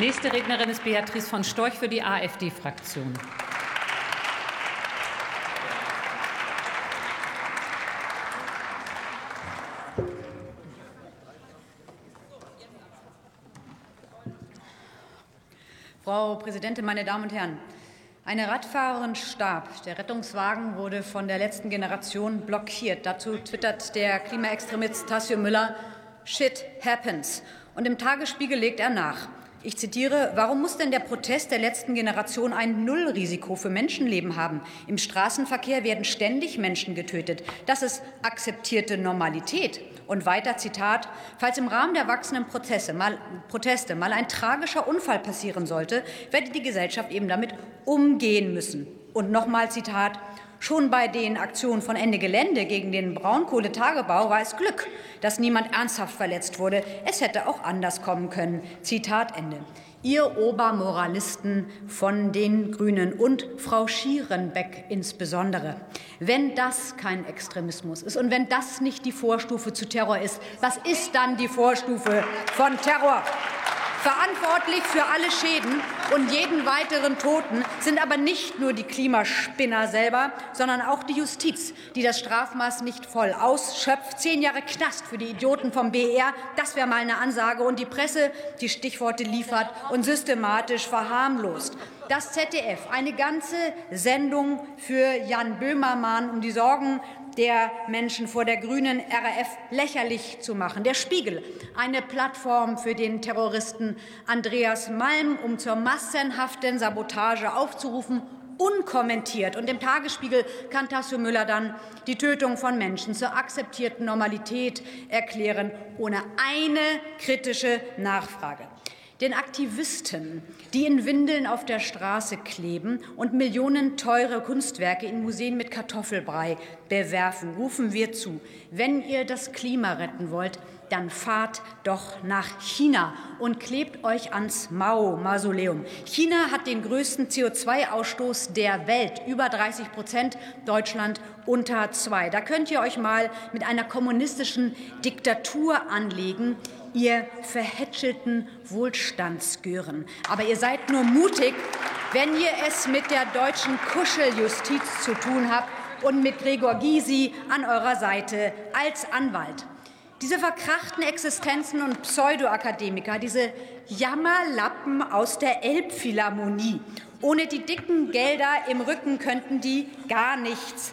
Nächste Rednerin ist Beatrice von Storch für die AfD-Fraktion. Frau Präsidentin, meine Damen und Herren! Eine Radfahrerin starb. Der Rettungswagen wurde von der letzten Generation blockiert. Dazu twittert der Klimaextremist Tassio Müller, Shit happens. Und im Tagesspiegel legt er nach. Ich zitiere, warum muss denn der Protest der letzten Generation ein Nullrisiko für Menschenleben haben? Im Straßenverkehr werden ständig Menschen getötet. Das ist akzeptierte Normalität. Und weiter Zitat, falls im Rahmen der wachsenden Prozesse mal, Proteste mal ein tragischer Unfall passieren sollte, werde die Gesellschaft eben damit umgehen müssen. Und nochmal Zitat, Schon bei den Aktionen von Ende Gelände gegen den Braunkohletagebau war es Glück, dass niemand ernsthaft verletzt wurde. Es hätte auch anders kommen können. Zitat Ende. Ihr Obermoralisten von den Grünen und Frau Schierenbeck insbesondere. Wenn das kein Extremismus ist und wenn das nicht die Vorstufe zu Terror ist, was ist dann die Vorstufe von Terror? Verantwortlich für alle Schäden und jeden weiteren Toten sind aber nicht nur die Klimaspinner selber, sondern auch die Justiz, die das Strafmaß nicht voll ausschöpft. Zehn Jahre Knast für die Idioten vom BR, das wäre mal eine Ansage. Und die Presse, die Stichworte liefert und systematisch verharmlost das ZDF eine ganze Sendung für Jan Böhmermann, um die Sorgen der Menschen vor der grünen RAF lächerlich zu machen. Der Spiegel, eine Plattform für den Terroristen Andreas Malm, um zur massenhaften Sabotage aufzurufen unkommentiert. Und im Tagesspiegel kann Tasso Müller dann die Tötung von Menschen zur akzeptierten Normalität erklären, ohne eine kritische Nachfrage. Den Aktivisten, die in Windeln auf der Straße kleben und Millionen teure Kunstwerke in Museen mit Kartoffelbrei bewerfen, rufen wir zu, wenn ihr das Klima retten wollt, dann fahrt doch nach China und klebt euch ans Mao-Mausoleum. China hat den größten CO2-Ausstoß der Welt, über 30 Prozent, Deutschland unter zwei. Da könnt ihr euch mal mit einer kommunistischen Diktatur anlegen ihr verhätschelten Wohlstandsgören. Aber ihr seid nur mutig, wenn ihr es mit der deutschen Kuscheljustiz zu tun habt und mit Gregor Gysi an eurer Seite als Anwalt. Diese verkrachten Existenzen und Pseudoakademiker, diese Jammerlappen aus der Elbphilharmonie, ohne die dicken Gelder im Rücken könnten die gar nichts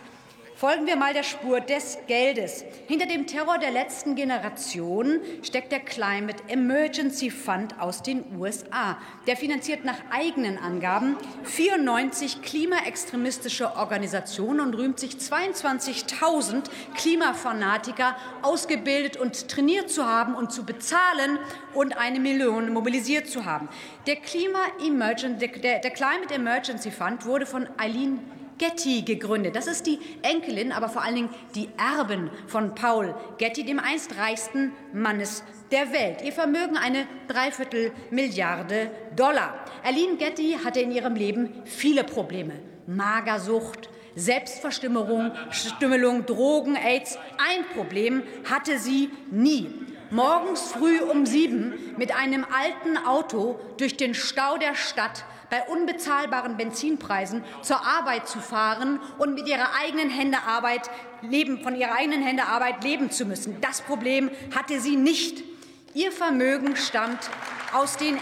Folgen wir mal der Spur des Geldes. Hinter dem Terror der letzten Generation steckt der Climate Emergency Fund aus den USA. Der finanziert nach eigenen Angaben 94 klimaextremistische Organisationen und rühmt sich 22.000 Klimafanatiker ausgebildet und trainiert zu haben und zu bezahlen und eine Million mobilisiert zu haben. Der, Klima Emergency, der, der Climate Emergency Fund wurde von Eileen Getty gegründet. Das ist die Enkelin, aber vor allen Dingen die Erbin von Paul Getty, dem einst reichsten Mannes der Welt. Ihr Vermögen eine Dreiviertel Milliarde Dollar. Aline Getty hatte in ihrem Leben viele Probleme. Magersucht, Selbstverstümmelung, Stümmelung, Drogen, AIDS. Ein Problem hatte sie nie. Morgens früh um sieben mit einem alten Auto durch den Stau der Stadt bei unbezahlbaren Benzinpreisen zur Arbeit zu fahren und mit ihrer eigenen Hände Arbeit leben, von ihrer eigenen Hände Arbeit leben zu müssen. Das Problem hatte sie nicht. Ihr Vermögen stammt aus den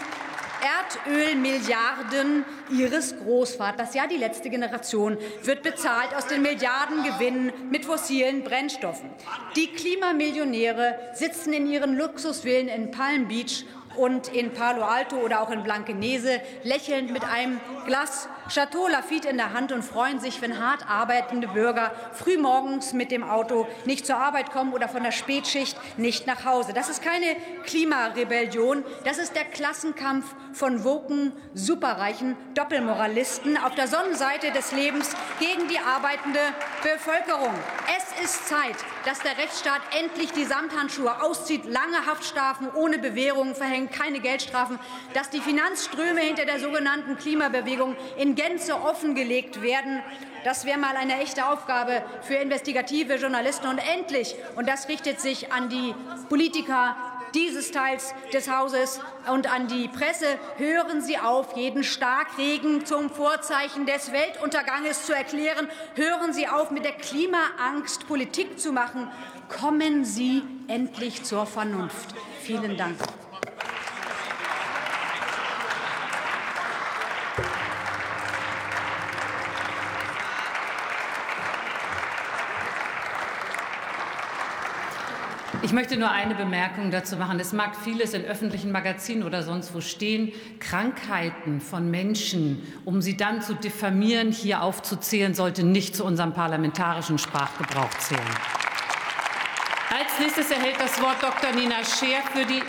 Erdölmilliarden ihres Großvaters, ja die letzte Generation, wird bezahlt aus den Milliardengewinnen mit fossilen Brennstoffen. Die Klimamillionäre sitzen in ihren Luxusvillen in Palm Beach und in Palo Alto oder auch in Blankenese lächelnd mit einem Glas Chateau Lafitte in der Hand und freuen sich, wenn hart arbeitende Bürger frühmorgens mit dem Auto nicht zur Arbeit kommen oder von der Spätschicht nicht nach Hause. Das ist keine Klimarebellion, das ist der Klassenkampf von woken, superreichen Doppelmoralisten auf der Sonnenseite des Lebens gegen die arbeitende Bevölkerung. Es ist Zeit, dass der Rechtsstaat endlich die Samthandschuhe auszieht, lange Haftstrafen ohne Bewährung verhängt, keine Geldstrafen, dass die Finanzströme hinter der sogenannten Klimabewegung Gänze offengelegt werden. Das wäre mal eine echte Aufgabe für investigative Journalisten. Und endlich, und das richtet sich an die Politiker dieses Teils des Hauses und an die Presse, hören Sie auf, jeden Starkregen zum Vorzeichen des Weltunterganges zu erklären. Hören Sie auf, mit der Klimaangst Politik zu machen. Kommen Sie endlich zur Vernunft. Vielen Dank. Ich möchte nur eine Bemerkung dazu machen. Es mag vieles in öffentlichen Magazinen oder sonst wo stehen. Krankheiten von Menschen, um sie dann zu diffamieren, hier aufzuzählen, sollte nicht zu unserem parlamentarischen Sprachgebrauch zählen. Als nächstes erhält das Wort Dr. Nina Scheer für die